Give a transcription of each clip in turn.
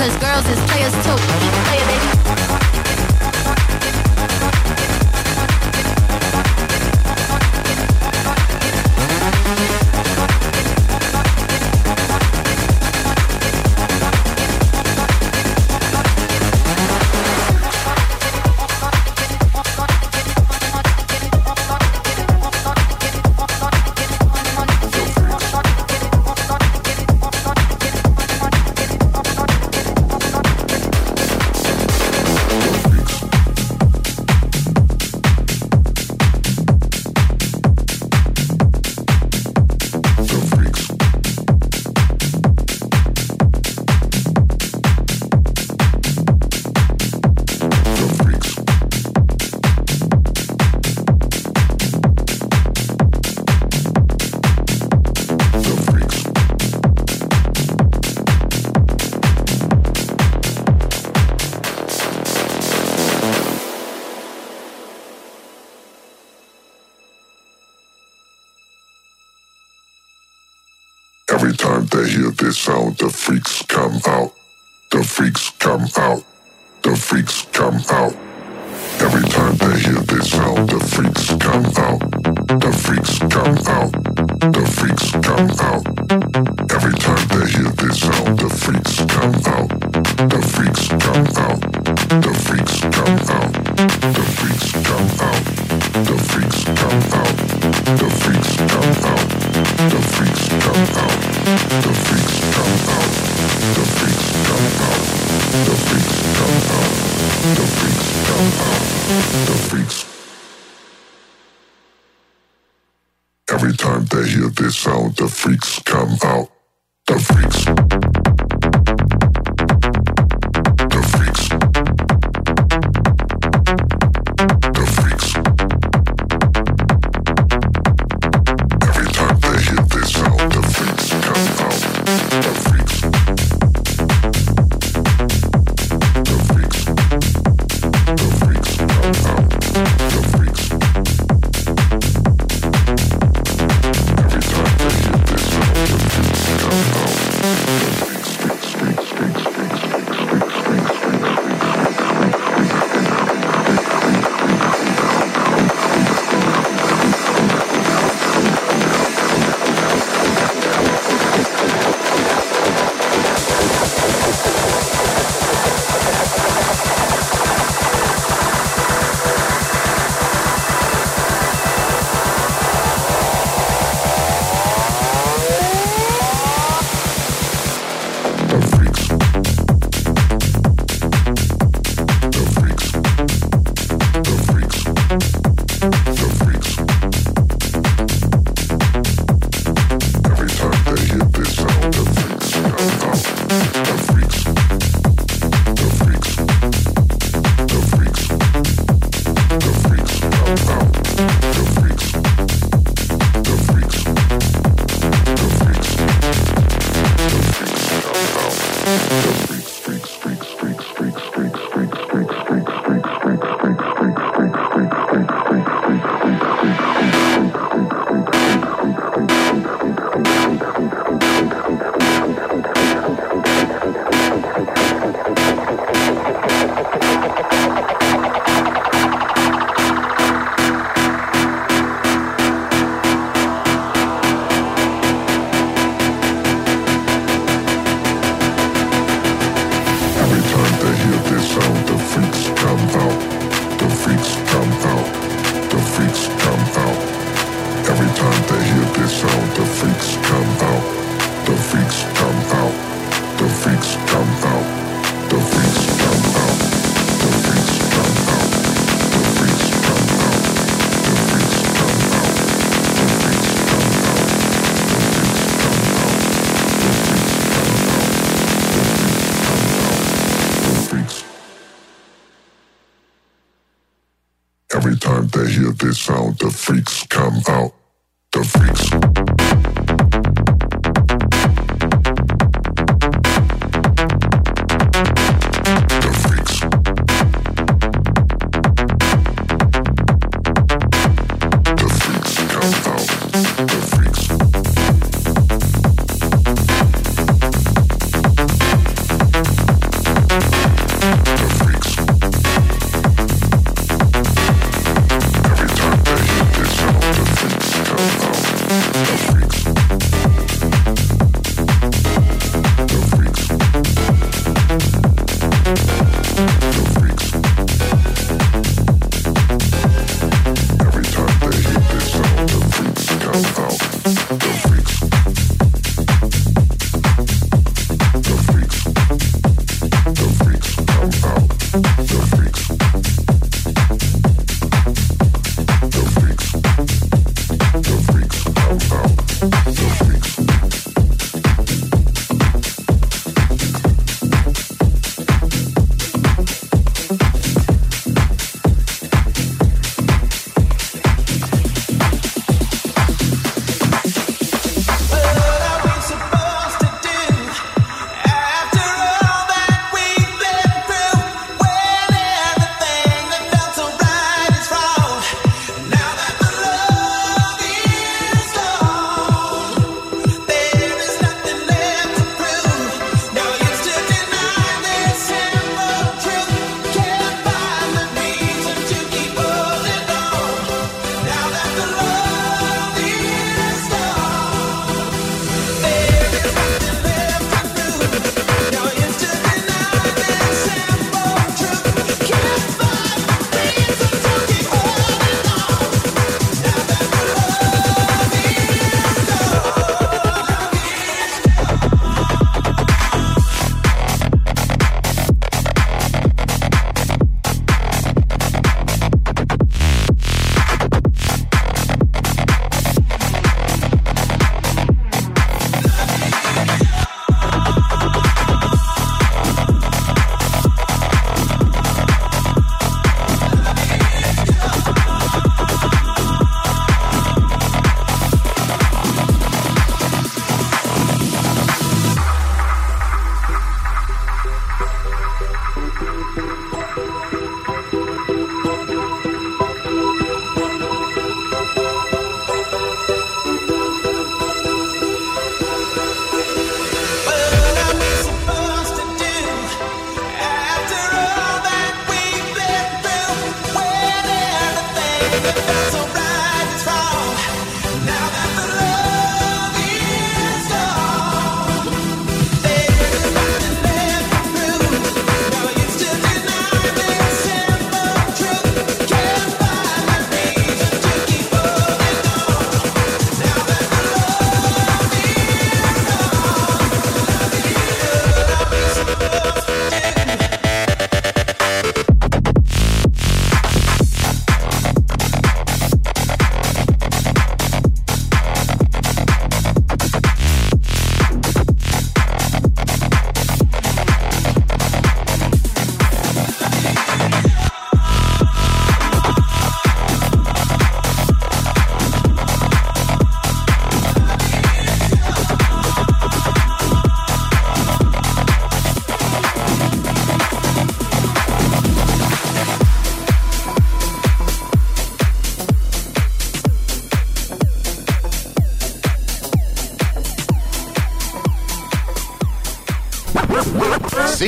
Cause girls is players too. Play it, baby.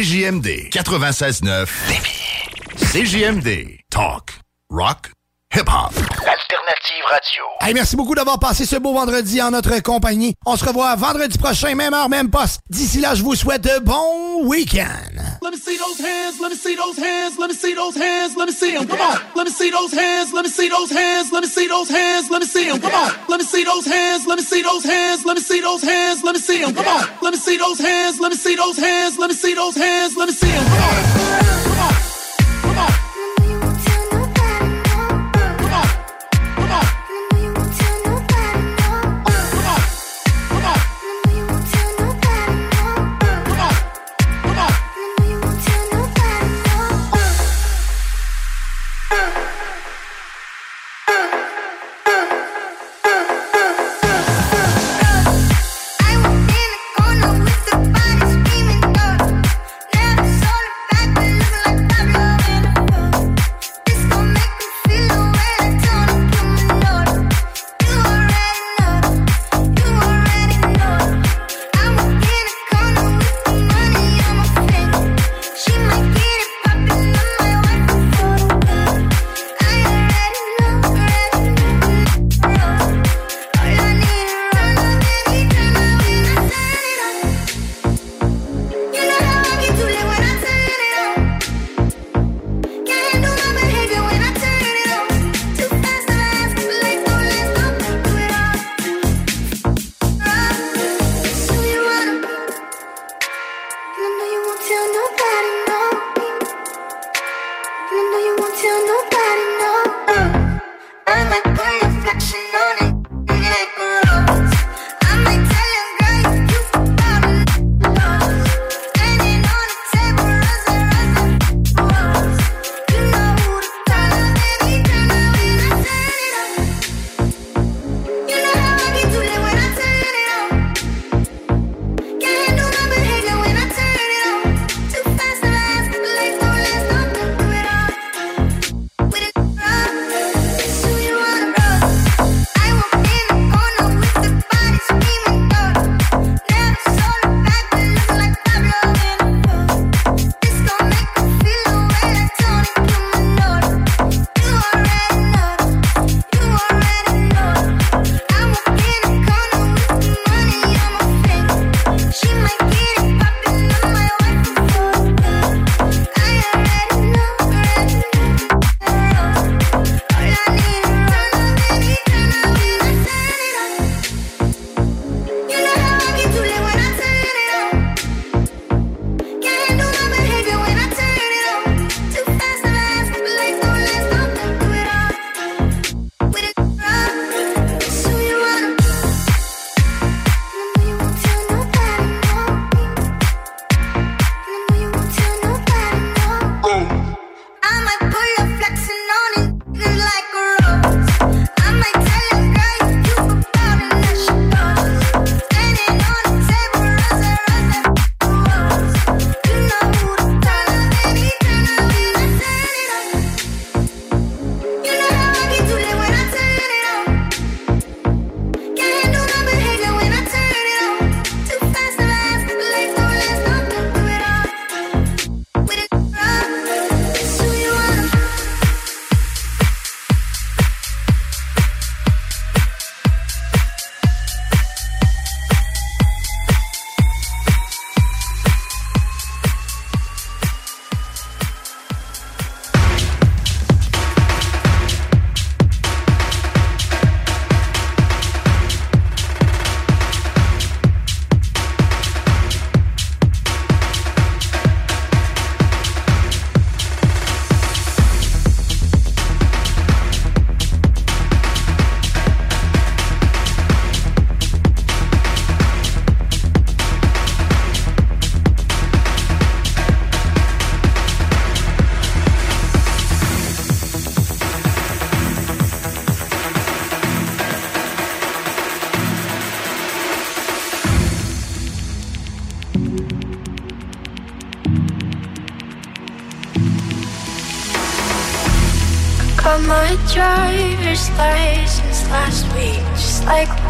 CJMD 96.9 CJMD Talk, Rock, Hip-Hop. Alternative Radio. Hey, merci beaucoup d'avoir passé ce beau vendredi en notre compagnie. On se revoit vendredi prochain, même heure, même poste. D'ici là, je vous souhaite de bons week-ends. Let me see those hands, let me see those hands, let me see those hands, let me see them. Come on. Let me see those hands, let me see those hands, let me see those hands, let me see them. Come on. Let me see those hands, let me see those hands, let me see those hands, let me see them. Come on. Let me see those hands, let me see those hands, let me see those hands, let me see them.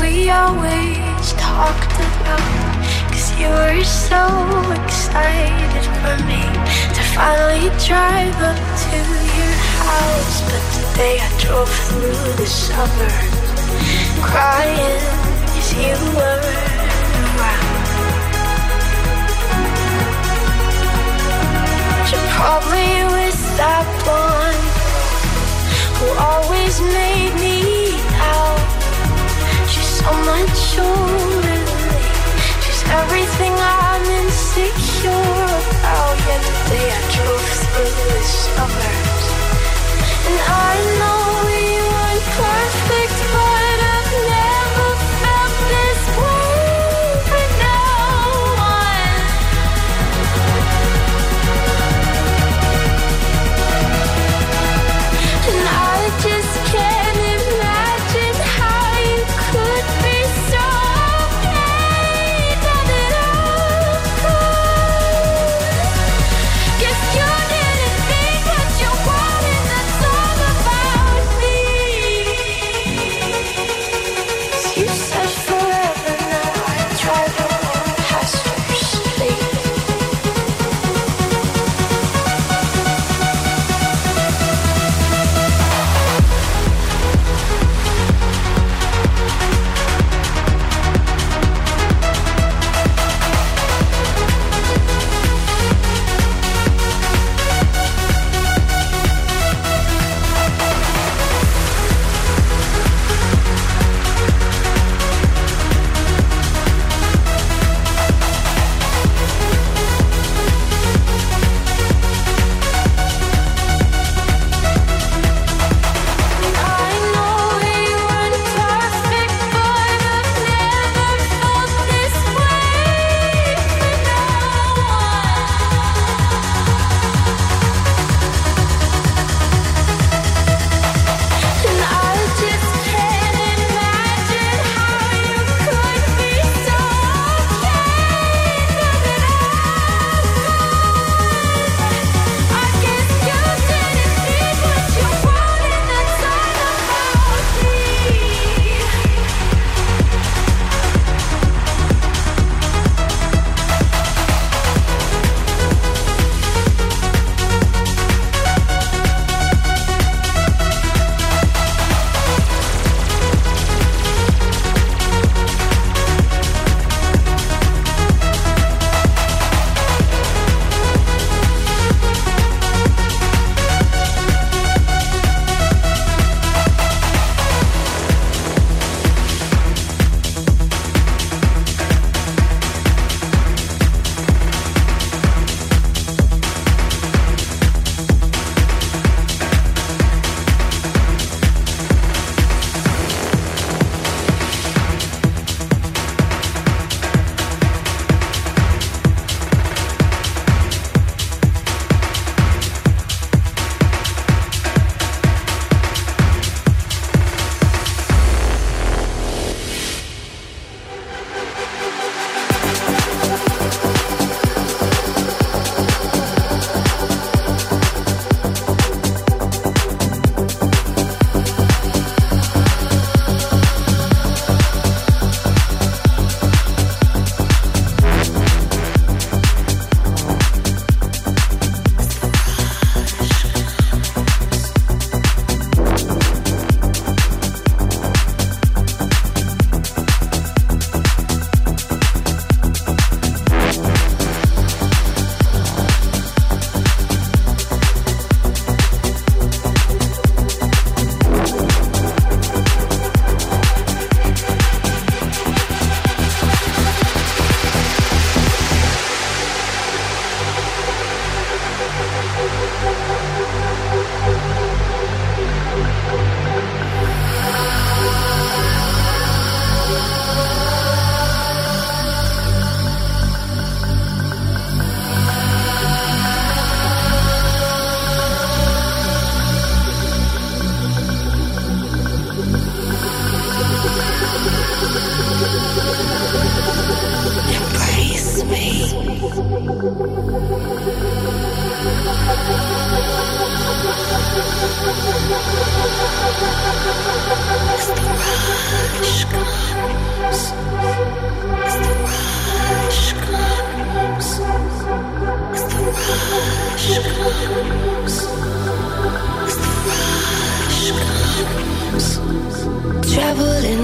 We always talked about Cause you were so excited for me to finally drive up to your house. But today I drove through the suburbs, crying as you were around. You're probably with that blonde always made me out. She's so much older than me. She's everything I'm insecure about. Yet today I drove through the suburbs, and I know we weren't perfect, but I've never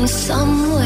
someone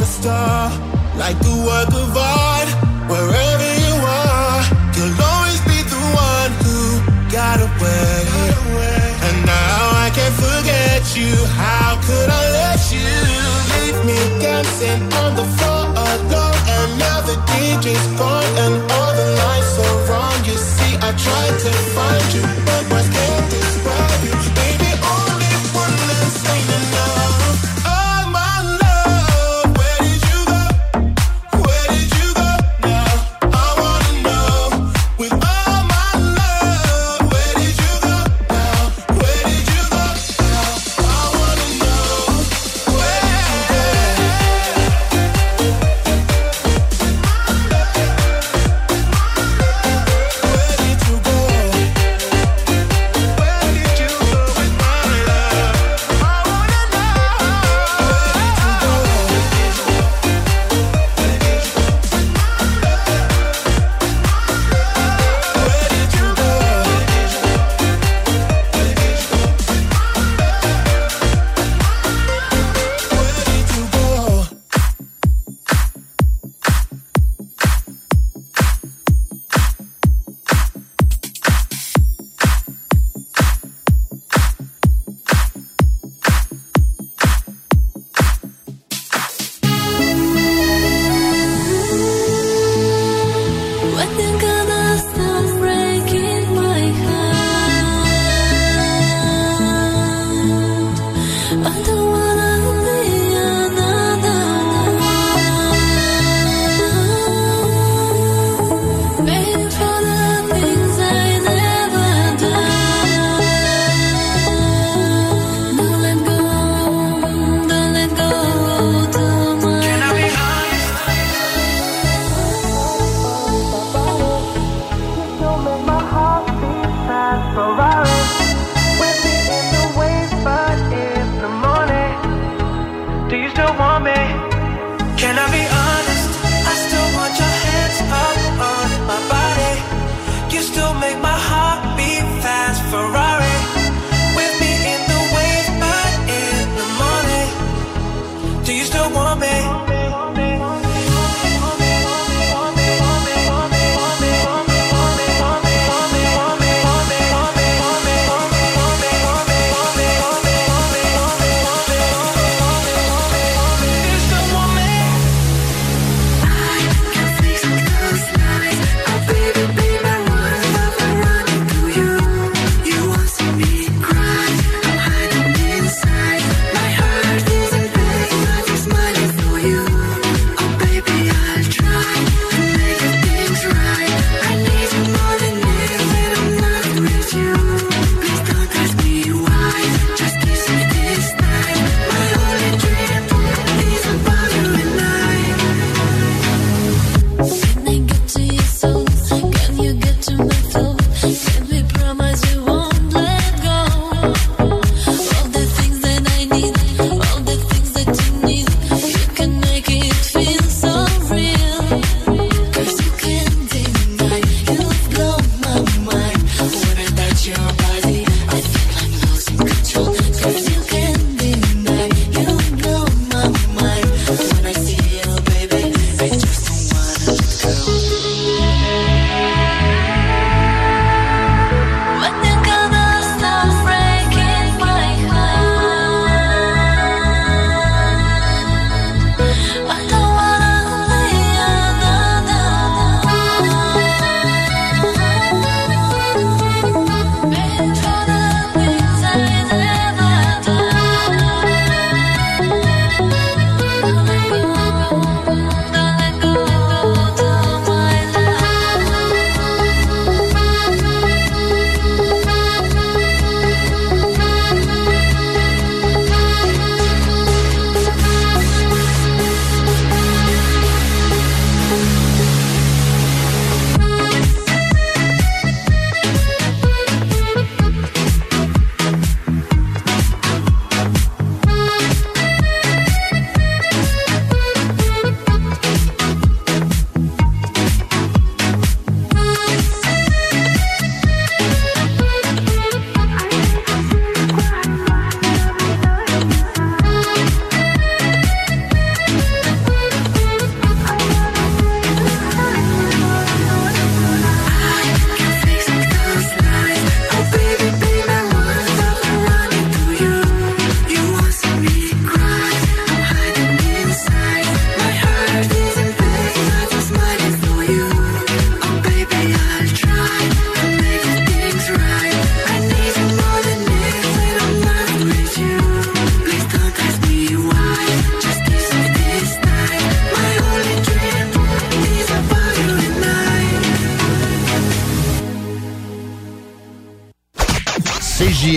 a star, like a work of art. Wherever you are, you'll always be the one who got away. And now I can't forget you. How could I let you leave me dancing on the floor alone? And now the DJ's gone and all the lights are wrong. You see, I tried to find you, but my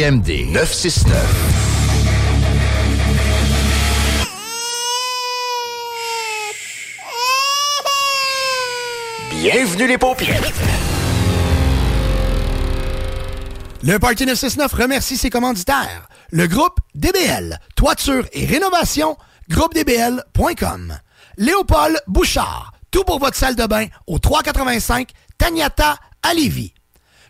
CJMD 969. Bienvenue les paupières. Le Parti 969 remercie ses commanditaires. Le groupe DBL, toiture et rénovation, groupedbl.com. Léopold Bouchard, tout pour votre salle de bain au 385 Tagnata à Lévis.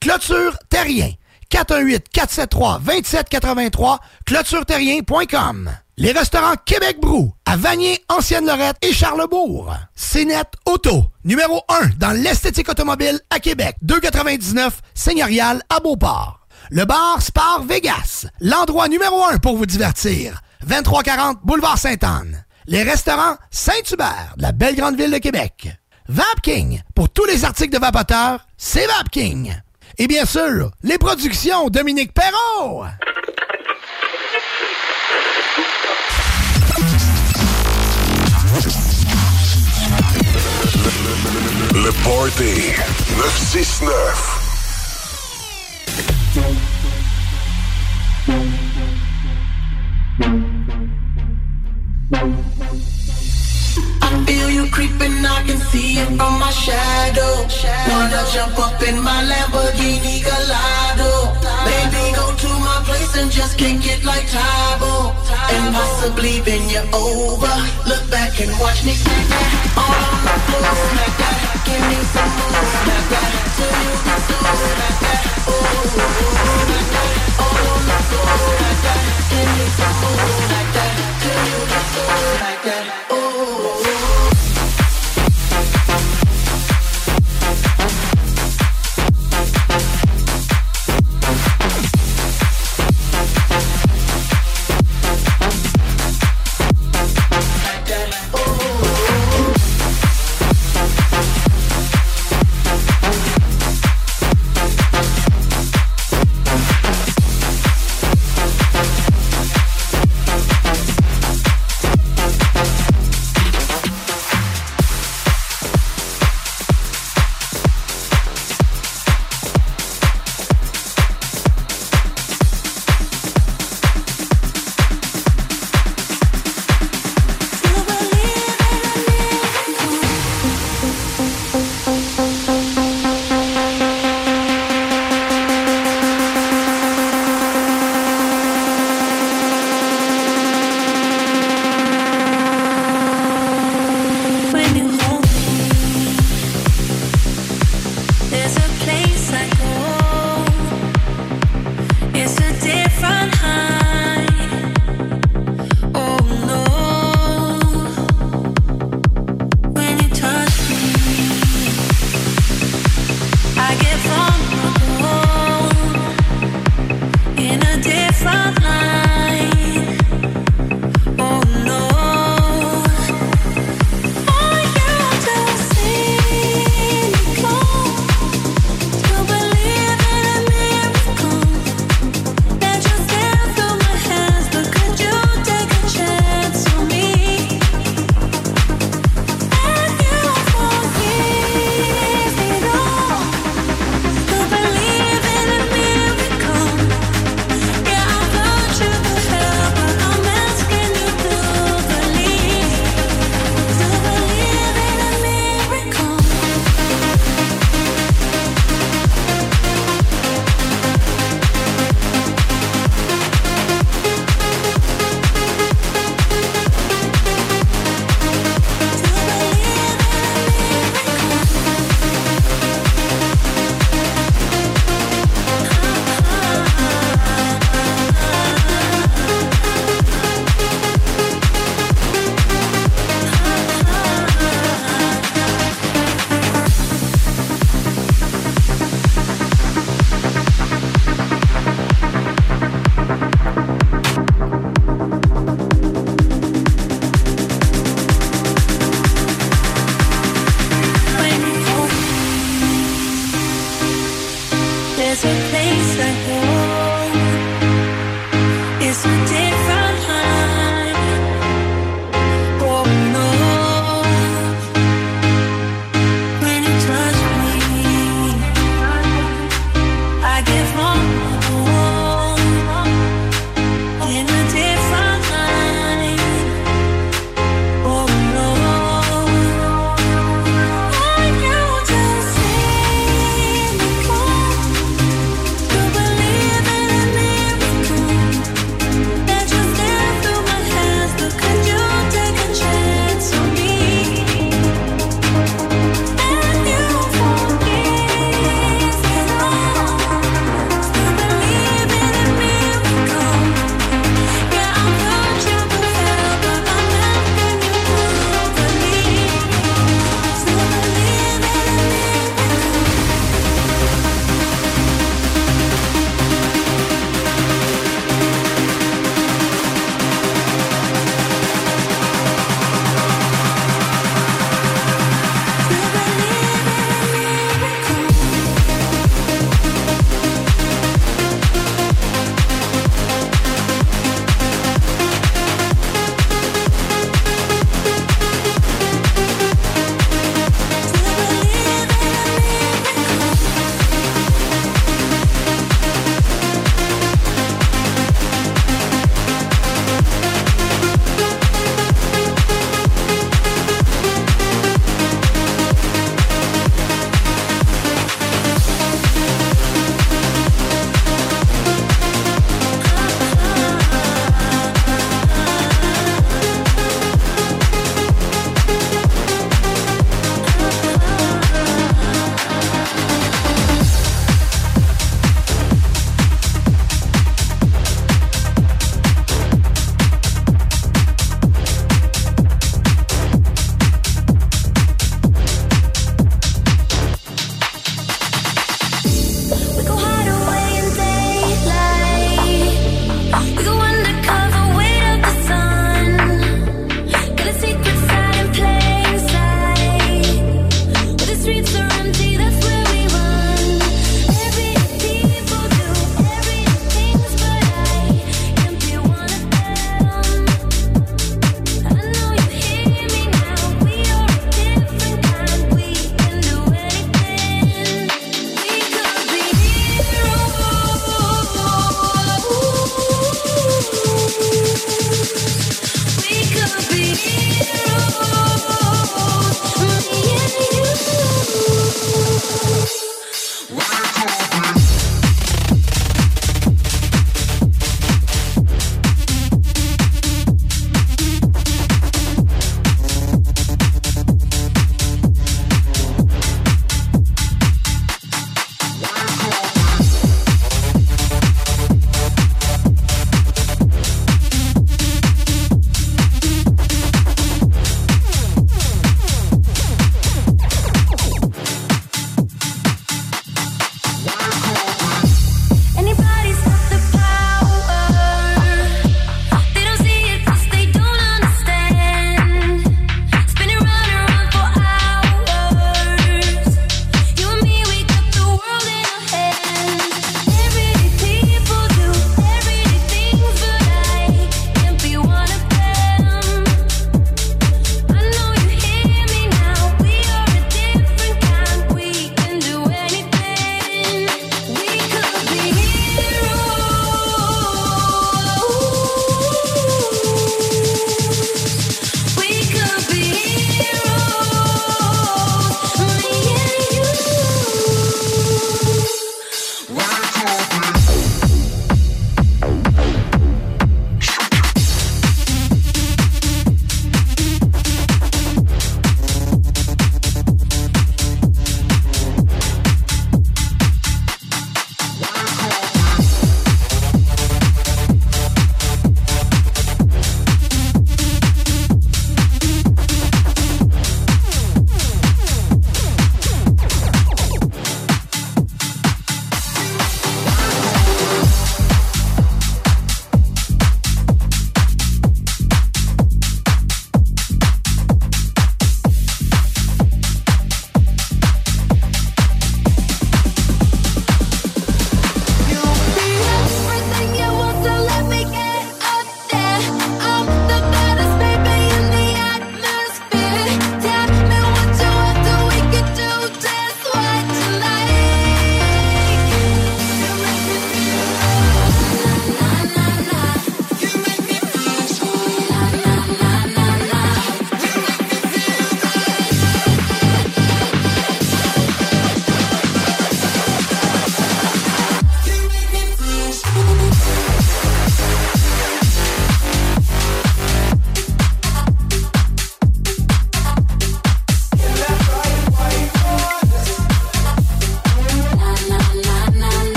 Clôture Terrien, 418-473-2783, clôtureterrien.com. Les restaurants Québec Brou, à Vanier, Ancienne-Lorette et Charlebourg. CNET Auto, numéro 1 dans l'esthétique automobile à Québec. 299 Seigneurial à Beauport. Le bar Spar Vegas, l'endroit numéro 1 pour vous divertir. 2340 Boulevard Sainte-Anne. Les restaurants Saint-Hubert, de la belle grande ville de Québec. Vapking, pour tous les articles de vapoteurs, c'est Vapking. Et bien sûr, les productions Dominique Perrault. Le Party 969. I feel you creeping, I can see it from my shadow. Wanna jump up in my Lamborghini Gallardo. Baby, go to my place and just kick it like Tybo. And possibly bend you over. Look back and watch me smack that. All on the floor, smack that. Give me some more, smack that. Till you get so smack that. Oh, smack that. All on the floor, smack that. Give me some more, smack that. Till you get so smack that. Oh.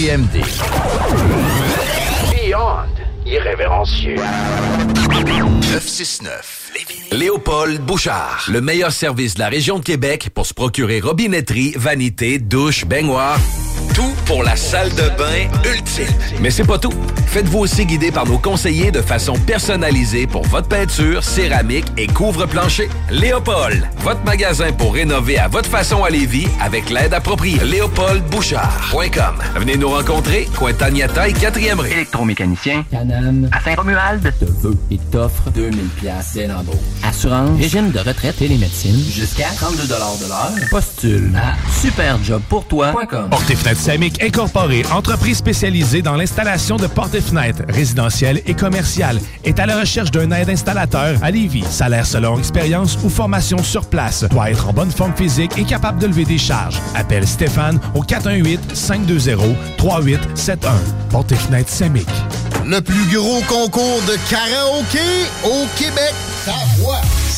CJMD. Beyond irrévérencieux. 969. Léopold Bouchard. Le meilleur service de la région de Québec pour se procurer robinetterie, vanité, douche, baignoire. Tout pour la salle de bain ultime. Mais c'est pas tout. Faites-vous aussi guider par nos conseillers de façon personnalisée pour votre peinture, céramique et couvre-plancher. Léopold, votre magasin pour rénover à votre façon à Lévis avec l'aide appropriée. LéopoldBouchard.com. Venez nous rencontrer, Cointagnata et 4e rue. Électromécanicien. Canam. À Saint-Romuald. Te veut et t'offre 2000 pièces dès Régime de retraite et les médecines. Jusqu'à 32 de l'heure. Postule à superjobpourtoi.com. Porte et fenêtres Samic Incorporé, entreprise spécialisée dans l'installation de portes et fenêtres résidentielles et commerciales, est à la recherche d'un aide installateur à Lévis. Salaire selon expérience ou formation sur place. Doit être en bonne forme physique et capable de lever des charges. Appelle Stéphane au 418-520-3871. Porte et fenêtres. Le plus gros concours de karaoké au Québec. Ta voix.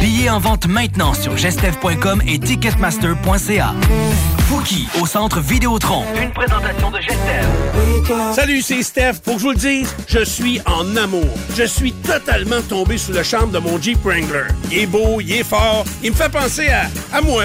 Billets en vente maintenant sur gestev.com et ticketmaster.ca. Fouki au Centre Vidéotron. Une présentation de Gestev. Salut, c'est Steph. Pour que je vous le dise, je suis en amour. Je suis totalement tombé sous le charme de mon Jeep Wrangler. Il est beau, il est fort, il me fait penser à, à moi.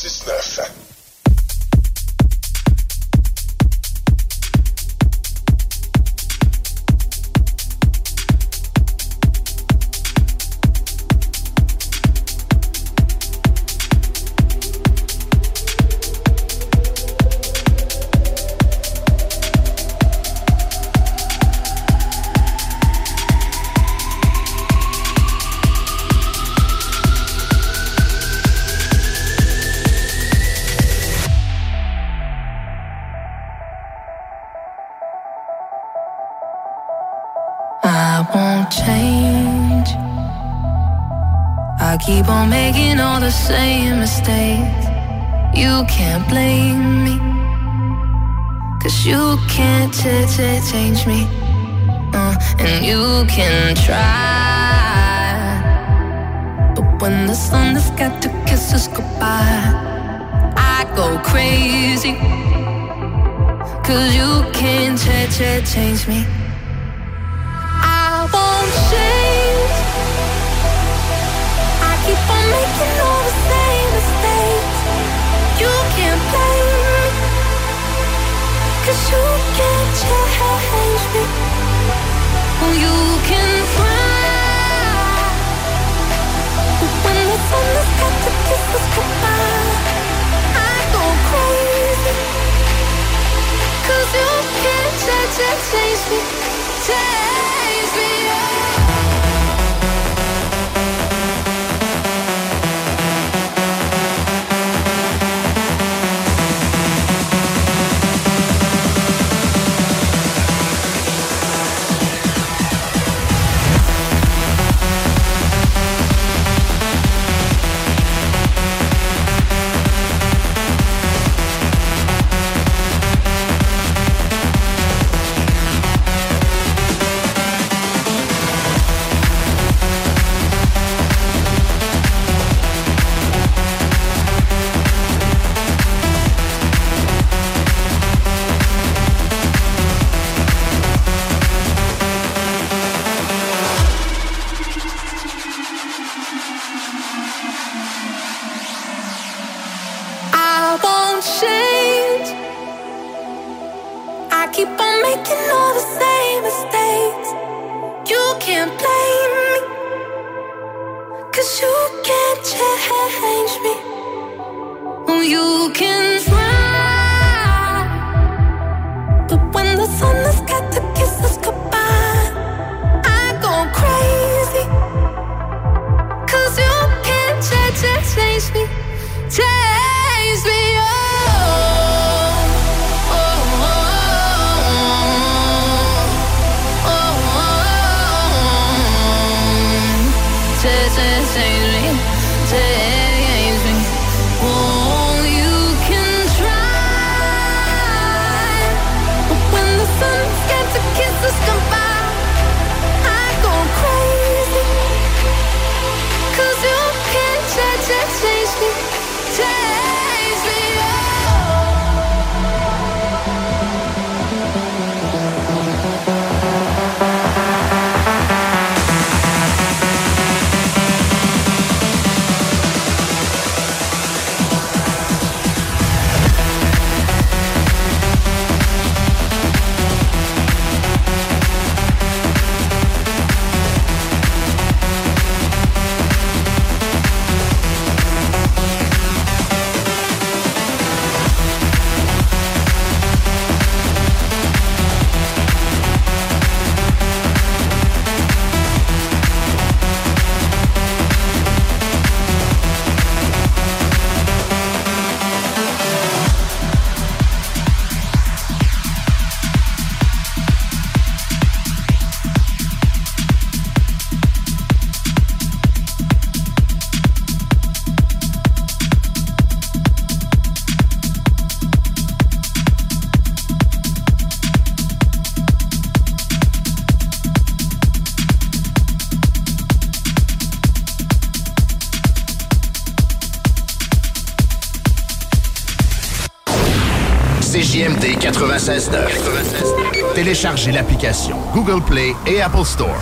Same mistakes. You can't blame me. Cause you can't ch- ch- change me. Uh, and you can try. But when the sun has got to kiss us goodbye, I go crazy. Cause you can't ch- ch- change me. I won't change. Making all the same mistakes. You can't blame you can't change me. You can try. But when the to I go crazy. Cause you can't change, change me. Change me. CJMD 96.9. 96 Téléchargez l'application Google Play et Apple Store.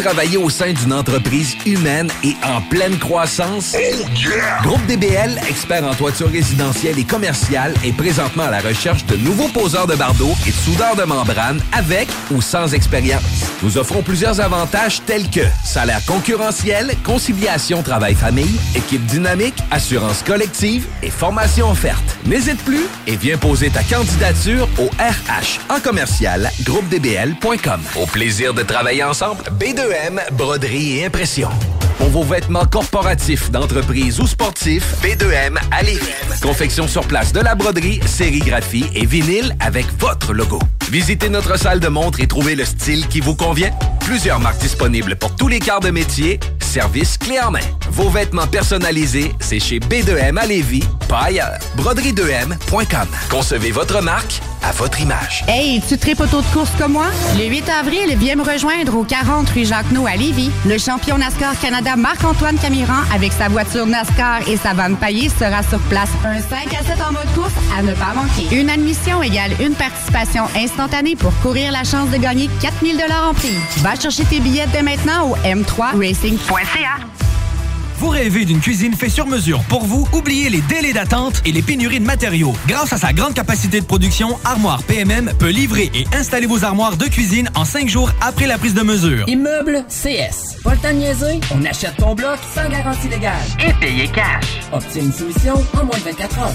Travailler au sein d'une entreprise humaine et en pleine croissance? Groupe DBL, expert en toiture résidentielle et commerciale, est présentement à la recherche de nouveaux poseurs de bardeaux et de soudeurs de membrane avec ou sans expérience. Nous offrons plusieurs avantages tels que salaire concurrentiel, conciliation travail-famille, équipe dynamique, assurance collective et formation offerte. N'hésite plus et viens poser ta candidature au RH en commercial groupedbl.com. Au plaisir de travailler ensemble. B2M, broderie et impression. Pour vos vêtements corporatifs, d'entreprise ou sportifs, B2M à. Confection sur place de la broderie, sérigraphie et vinyle avec votre logo. Visitez notre salle de montre et trouvez le style qui vous convient. Plusieurs marques disponibles pour tous les quarts de métier. Service clé en main. Vos vêtements personnalisés, c'est chez B2M à pas ailleurs. Broderie2M.com. Concevez votre marque à votre image. Hey, tu tripes auto de course comme moi? Le 8 avril, viens me rejoindre au 40 rue Jacques-No à Lévis. Le champion NASCAR Canada Marc-Antoine Camiran, avec sa voiture NASCAR et sa vanne paillée, sera sur place. Un 5 à 7 en mode course à ne pas manquer. Une admission égale une participation instantanée pour courir la chance de gagner 4000 en prix. Va chercher tes billets dès maintenant au m3racing.ca. Vous rêvez d'une cuisine faite sur mesure pour vous? Oubliez les délais d'attente et les pénuries de matériaux. Grâce à sa grande capacité de production, Armoire PMM peut livrer et installer vos armoires de cuisine en cinq jours après la prise de mesure. Immeuble CS. Pas le temps de niaiser? On achète ton bloc sans garantie légale. Et payer cash. Obtiens une soumission en moins de 24 heures.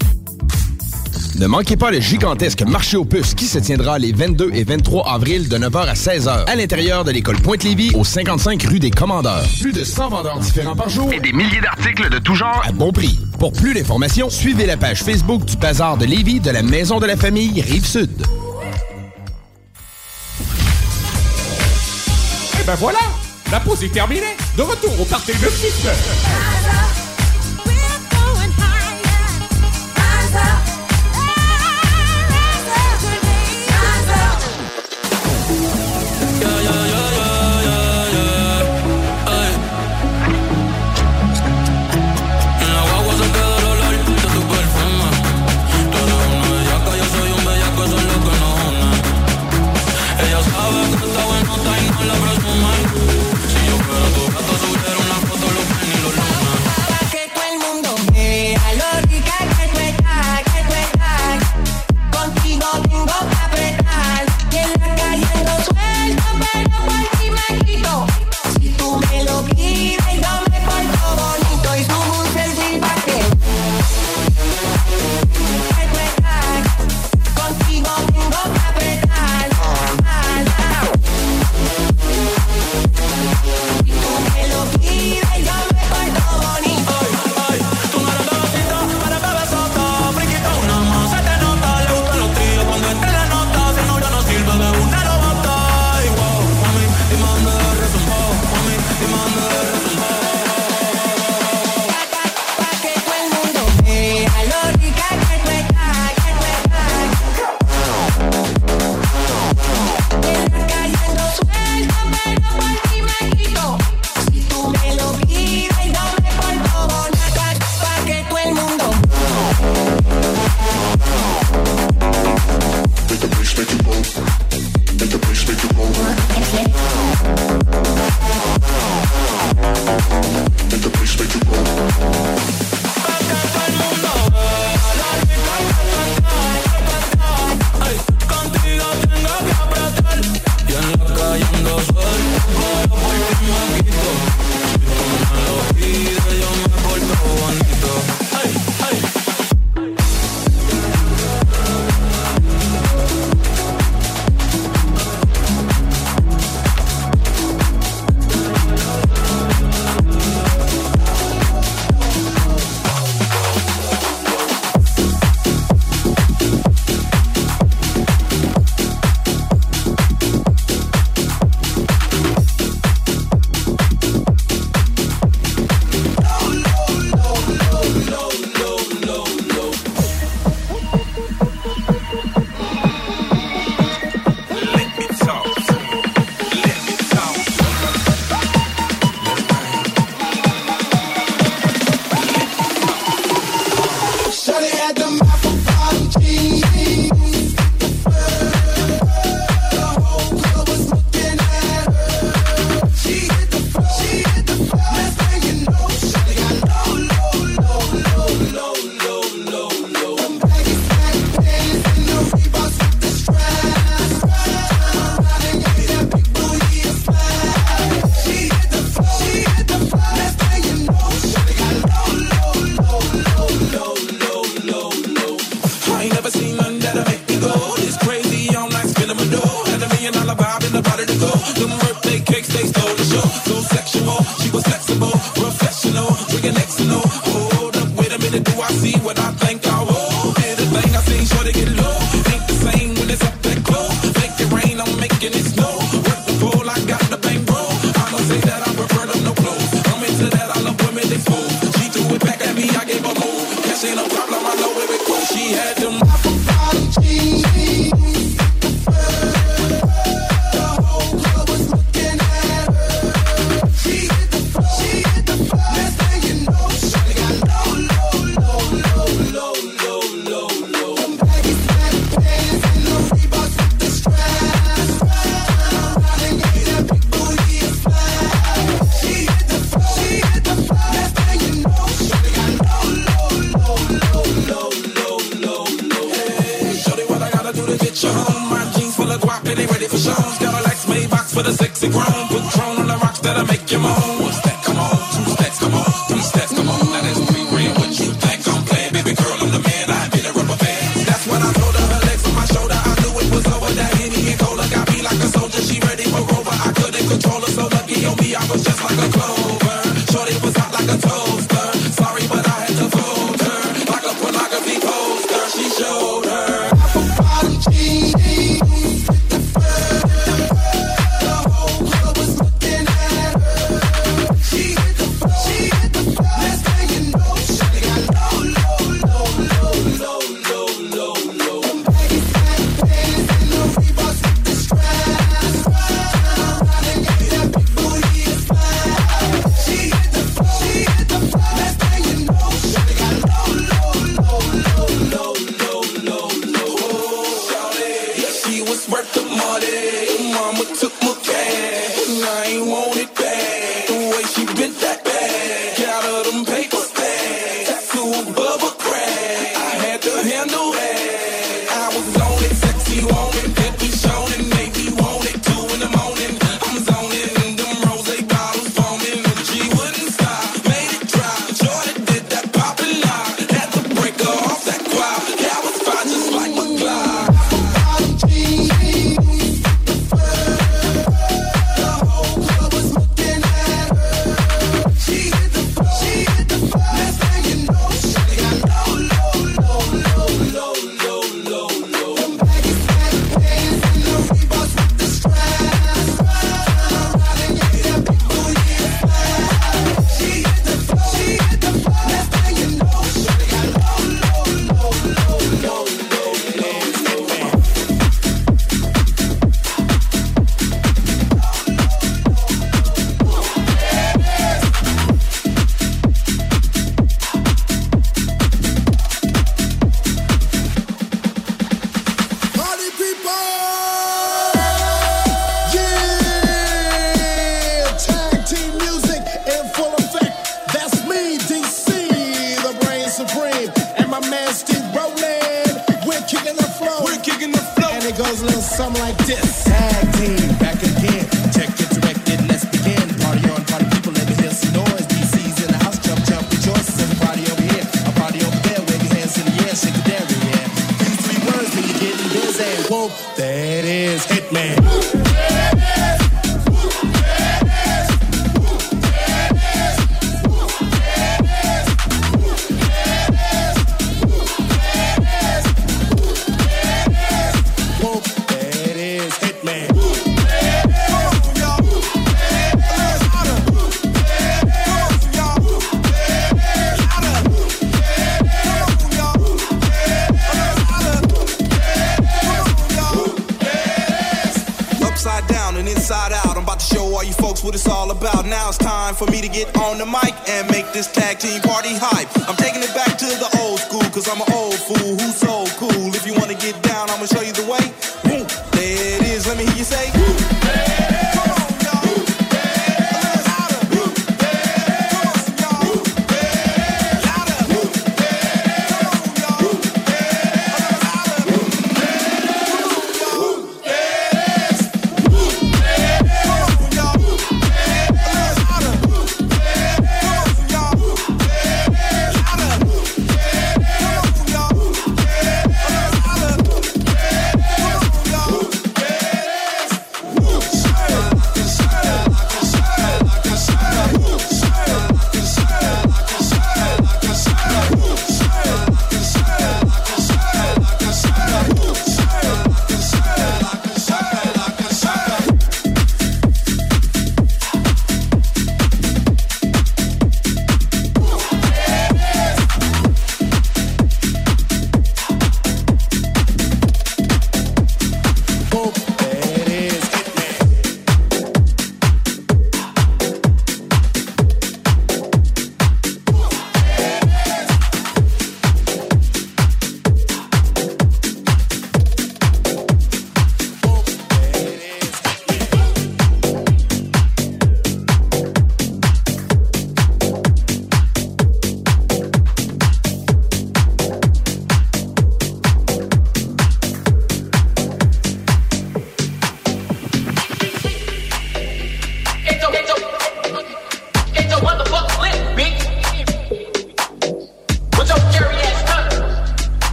Ne manquez pas le gigantesque marché aux puces qui se tiendra les 22 et 23 avril de 9h à 16h à l'intérieur de l'école Pointe-Lévis au 55 rue des Commandeurs. Plus de 100 vendeurs différents par jour et des milliers d'articles de tout genre à bon prix. Pour plus d'informations, suivez la page Facebook du Bazar de Lévis de la Maison de la Famille Rive-Sud. Et ben voilà, la pause est terminée. De retour au party de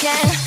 again.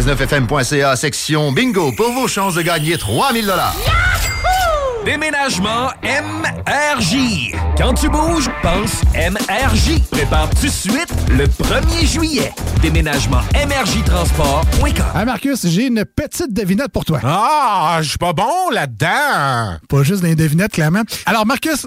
969fm.ca, section bingo, pour vos chances de gagner 3000 dollars. Déménagement MRJ. Quand tu bouges, pense MRJ. Prépare tout de suite le 1er juillet. Déménagement MRJ Transport.com. Ah Marcus, j'ai une petite devinette pour toi. Ah, je suis pas bon là-dedans. Pas juste des devinettes, clairement. Alors Marcus,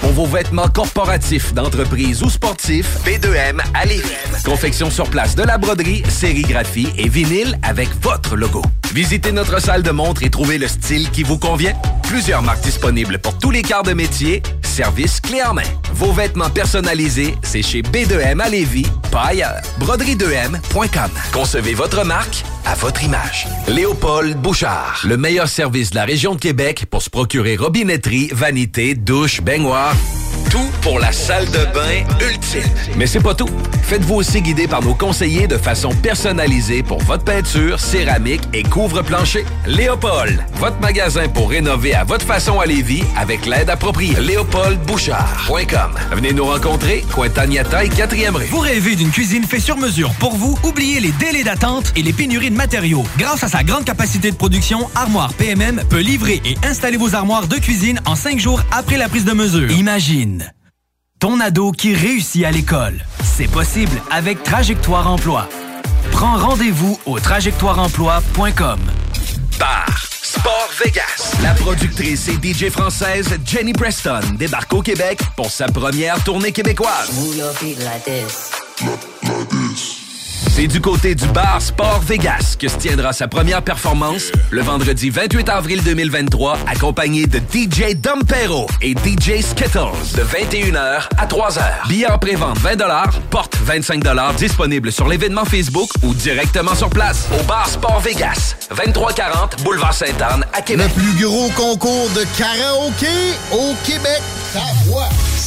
Pour vos vêtements corporatifs, d'entreprise ou sportifs, B2M à Lévis. Confection sur place de la broderie, sérigraphie et vinyle avec votre logo. Visitez notre salle de montre et trouvez le style qui vous convient. Plusieurs marques disponibles pour tous les quarts de métier. Service clé en main. Vos vêtements personnalisés, c'est chez B2M à Lévis, pas ailleurs. Broderie2M.com. Concevez votre marque à votre image. Léopold Bouchard. Le meilleur service de la région de Québec pour se procurer robinetterie, vanité, douche, baignoire. Tout pour la salle de bain ultime. Mais c'est pas tout. Faites-vous aussi guider par nos conseillers de façon personnalisée pour votre peinture, céramique et couvre-plancher. Léopold, votre magasin pour rénover à votre façon à Lévis avec l'aide appropriée. LéopoldBouchard.com. Venez nous rencontrer, Cointagnata et 4e rue. Vous rêvez d'une cuisine faite sur mesure pour vous? Oubliez les délais d'attente et les pénuries de matériaux. Grâce à sa grande capacité de production, Armoire PMM peut livrer et installer vos armoires de cuisine en cinq jours après la prise de mesure. Imagine ton ado qui réussit à l'école. C'est possible avec Trajectoire Emploi. Prends rendez-vous au trajectoireemploi.com. Bar Sport Vegas. La productrice et DJ française Jenny Preston débarque au Québec pour sa première tournée québécoise. C'est du côté du bar Sport Vegas que se tiendra sa première performance le vendredi 28 avril 2023, accompagné de DJ Dompero et DJ Skittles de 21h à 3h. Billets en pré-vente 20 porte 25 disponible sur l'événement Facebook ou directement sur place au bar Sport Vegas, 2340 Boulevard Sainte-Anne à Québec. Le plus gros concours de karaoké au Québec. Ta voix.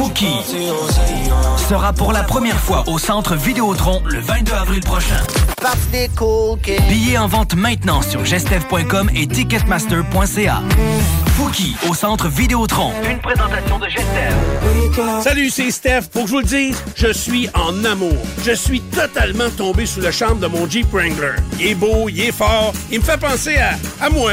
Fouki sera pour la première fois au centre Vidéotron le 22 avril prochain. Billets en vente maintenant sur gestev.com et ticketmaster.ca. Fouki au centre Vidéotron. Une présentation de Gestev. Salut, c'est Steph. Pour que je vous le dise, je suis en amour. Je suis totalement tombé sous le charme de mon Jeep Wrangler. Il est beau, il est fort, il me fait penser à, à moi.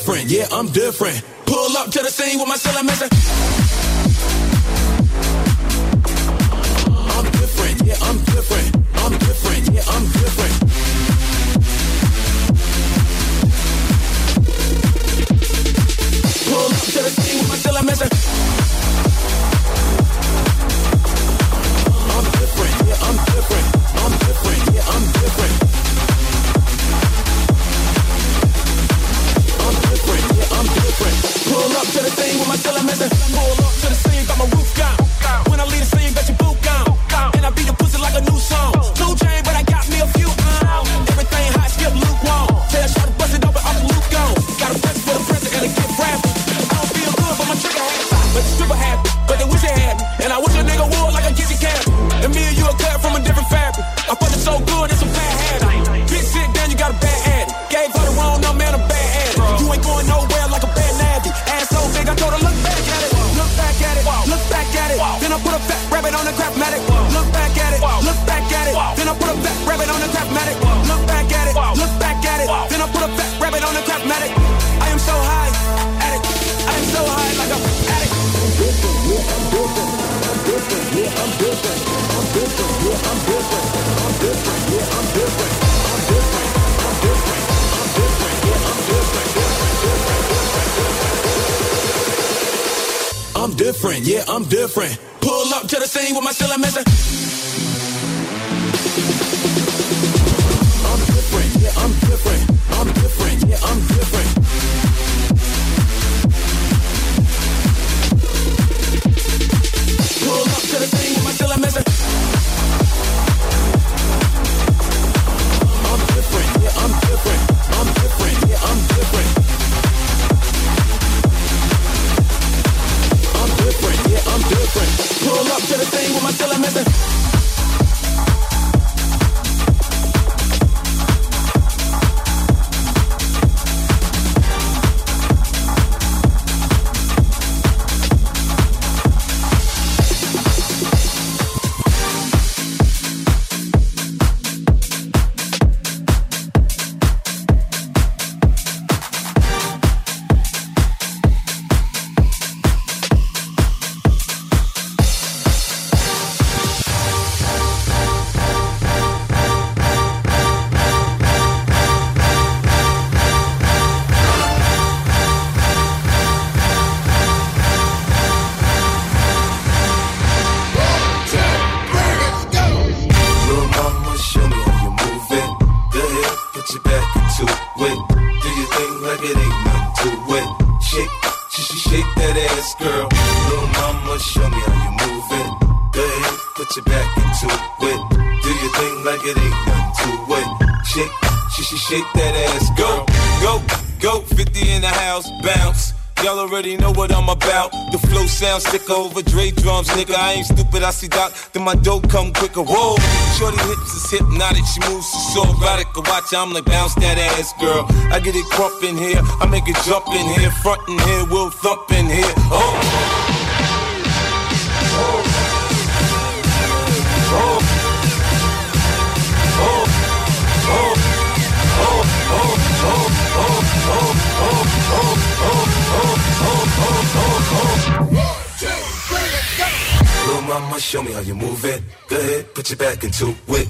different. Yeah, I'm different. Pull up to the scene with my cellar messing. I'm different. Yeah, I'm different. I'm different. Yeah, I'm different. Pull up to the scene with my cellar messing. sound sick over Dre drums, nigga. I ain't stupid, I see Doc, then my dope come quicker. Whoa, shorty hips is hypnotic, she moves so erotic. Watch, I'm like bounce that ass, girl. I get it crump in here, I make it jump in here, front in here, we'll thump in here. Oh. you back into it.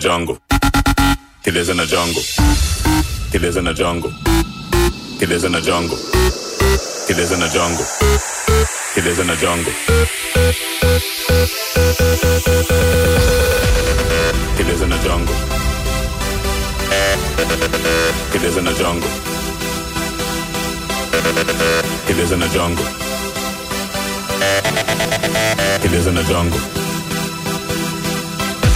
jungle. He lives in a jungle. He lives in a jungle. He lives in a jungle. He lives in a jungle. He lives in a jungle. He lives in a jungle. He lives in a jungle. He lives in a jungle. He lives in a jungle.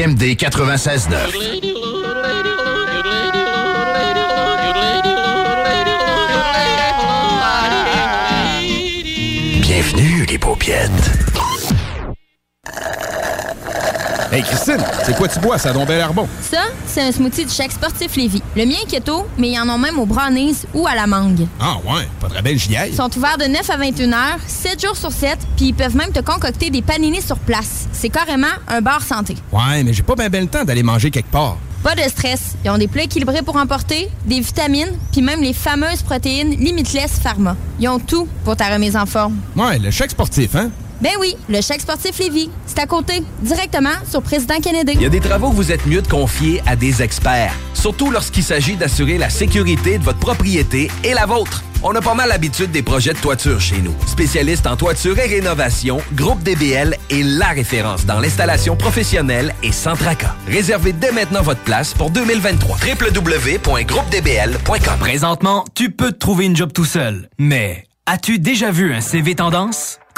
CJMD 96.9. Bienvenue, les paupiètes. Hey Christine, c'est quoi tu bois? Ça a donc bel air bon. Ça, c'est un smoothie du chèque sportif Lévis. Le mien est keto, mais ils en ont même au brownies ou à la mangue. Ah ouais, pas très belle j'y aille. Ils sont ouverts de 9 à 21 heures, 7 jours sur 7, puis ils peuvent même te concocter des paninis sur place. C'est carrément un bar santé. Ouais, mais j'ai pas bien ben le temps d'aller manger quelque part. Pas de stress. Ils ont des plats équilibrés pour emporter, des vitamines, puis même les fameuses protéines Limitless Pharma. Ils ont tout pour ta remise en forme. Ouais, le chèque sportif, hein? Ben oui, le chèque sportif Lévis. C'est à côté, directement sur Président Kennedy. Il y a des travaux que vous êtes mieux de confier à des experts, surtout lorsqu'il s'agit d'assurer la sécurité de votre propriété et la vôtre. On a pas mal l'habitude des projets de toiture chez nous. Spécialiste en toiture et rénovation, Groupe DBL est la référence dans l'installation professionnelle et sans tracas. Réservez dès maintenant votre place pour 2023. www.groupedbl.com Présentement, tu peux te trouver une job tout seul. Mais as-tu déjà vu un CV tendance?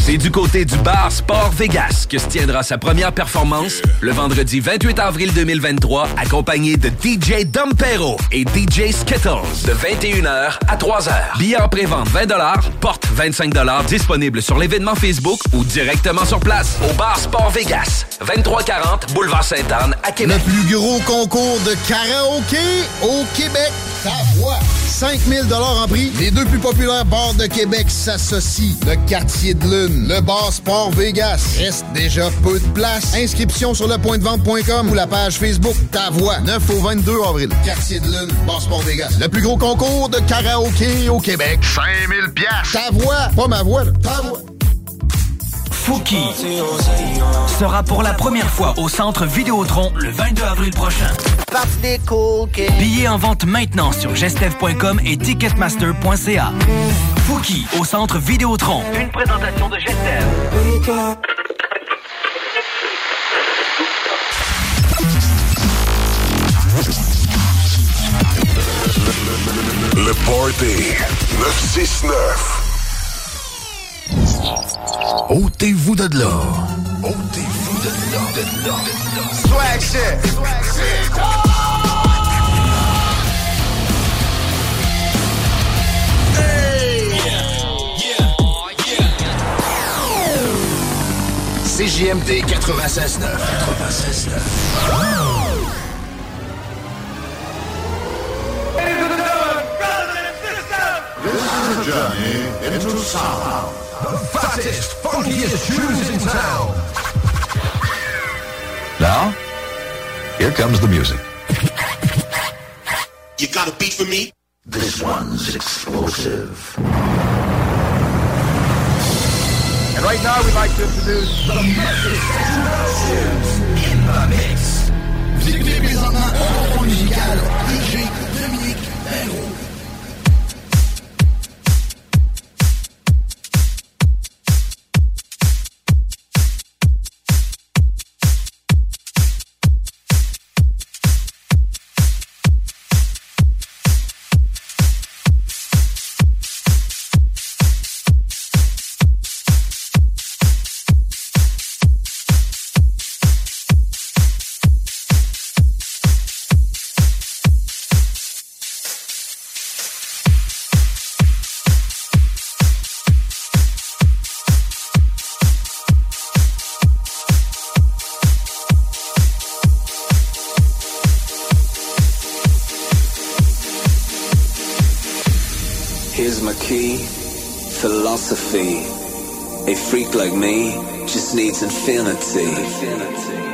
C'est du côté du bar Sport Vegas que se tiendra sa première performance le vendredi 28 avril 2023, accompagné de DJ Dompero et DJ Skittles de 21h à 3h. Billets en pré-vente 20 porte 25 disponible sur l'événement Facebook ou directement sur place au bar Sport Vegas, 2340 Boulevard Sainte-Anne à Québec. Le plus gros concours de karaoké au Québec. Ta voix. 5000 en prix. Les deux plus populaires bars de Québec s'associent. Le quartier de lune, le bar Sport Vegas. Reste déjà peu de place. Inscription sur lepointdevente.com ou la page Facebook Ta voix. 9 au 22 avril. Quartier de lune, bar Sport Vegas. Le plus gros concours de karaoké au Québec. 5000 pièces. Ta voix, pas ma voix, là. ta voix. Fouki sera pour la première fois au centre Vidéotron le 22 avril prochain. Billets en vente maintenant sur gestev.com et ticketmaster.ca. Fouki au centre Vidéotron. Une présentation de Gestev. Le Party 969. Ôtez-vous de là. Ôtez-vous de là, de là, de là. Swag shit. Swag shit. CJMD 96.9. 96.9. This a journey into sound. The fattest, funkiest shoes in town. Now, here comes the music. You got a beat for me? This one's explosive. And right now we'd like to introduce The Memphis Tunes in the mix. Vous écoutez présentement un contrôle musical DJ Dominique Perrault. Like me just needs infinity. Relax,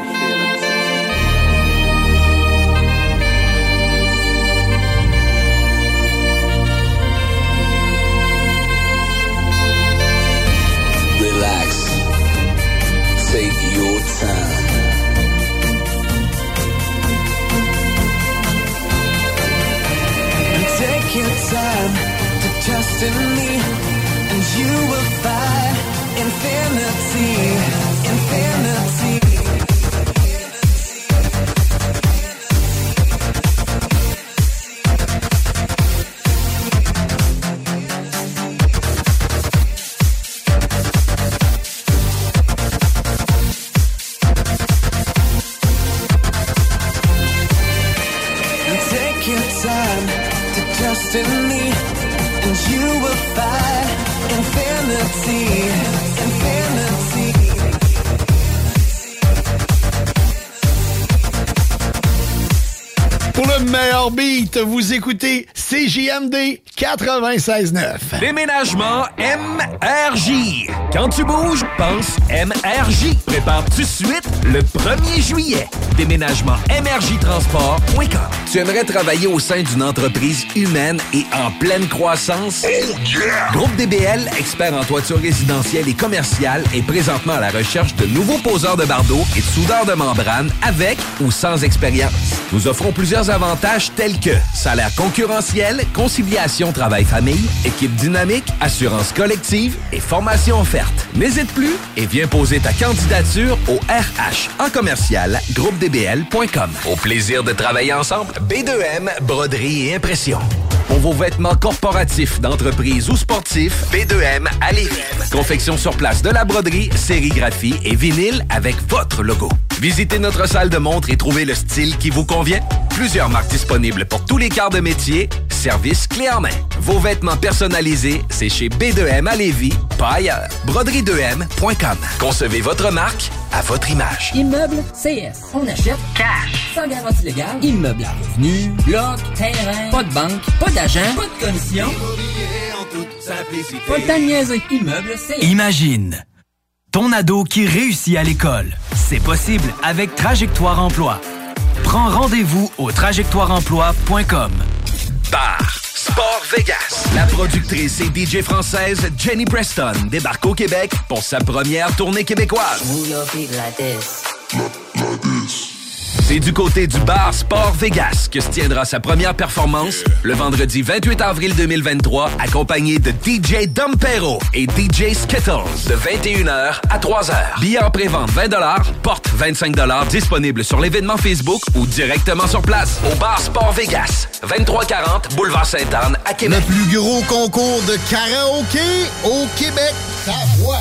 vous écoutez CJMD 96.9. Déménagement MRJ. Quand tu bouges, pense MRJ. Départ tout de suite le 1er juillet. Déménagement MRJTransport.com. Tu aimerais travailler au sein d'une entreprise humaine et en pleine croissance? Groupe DBL, expert en toiture résidentielle et commerciale, est présentement à la recherche de nouveaux poseurs de bardeaux et de soudeurs de membrane avec ou sans expérience. Nous offrons plusieurs avantages tels que salaire concurrentiel, conciliation travail-famille, équipe dynamique, assurance collective et formation offerte. N'hésite plus et viens poser ta candidature au RH en commercial groupedbl.com. Au plaisir de travailler ensemble, B2M, broderie et impression. Pour vos vêtements corporatifs, d'entreprise ou sportifs, B2M à Lévis. Confection sur place de la broderie, sérigraphie et vinyle avec votre logo. Visitez notre salle de montre et trouvez le style qui vous convient. Plusieurs marques disponibles pour tous les quarts de métier. Service clé en main. Vos vêtements personnalisés, c'est chez B2M à Lévis, pas ailleurs. Broderie2M.com. Concevez votre marque à votre image. Immeuble CS. On achète cash. Sans garantie légale. Immeuble à revenu. Bloc. Terrain. Pas de banque. Pas d'agent. Pas de commission. Pas de. Immeuble CS. Imagine ton ado qui réussit à l'école. C'est possible avec Trajectoire Emploi. Prends rendez-vous au trajectoireemploi.com. Bar Sport Vegas. La productrice et DJ française Jenny Preston débarque au Québec pour sa première tournée québécoise. C'est du côté du bar Sport Vegas que se tiendra sa première performance le vendredi 28 avril 2023, accompagné de DJ Dompero et DJ Skittles de 21h à 3h. Billets en pré-vente 20 porte 25 disponible sur l'événement Facebook ou directement sur place au bar Sport Vegas, 2340 Boulevard Sainte-Anne à Québec. Le plus gros concours de karaoké au Québec. Ta voix.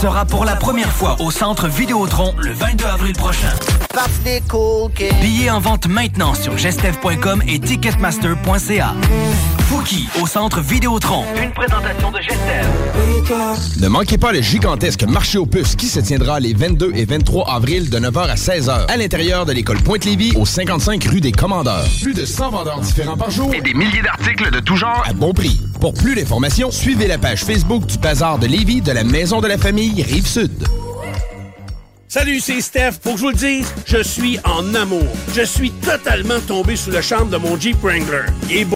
Sera pour la première fois au Centre Vidéotron le 22 avril prochain. Billets en vente maintenant sur gestev.com et ticketmaster.ca. Fouki au Centre Vidéotron. Une présentation de Gestev. Ne manquez pas le gigantesque marché aux puces qui se tiendra les 22 et 23 avril de 9h à 16h à l'intérieur de l'école Pointe-Lévis au 55 rue des Commandeurs. Plus de 100 vendeurs différents par jour et des milliers d'articles de tout genre à bon prix. Pour plus d'informations, suivez la page Facebook du Bazar de Lévis de la Maison de la Famille Rive-Sud. Salut, c'est Steph. Faut que je vous le dise, je suis en amour. Je suis totalement tombé sous le charme de mon Jeep Wrangler. Il est beau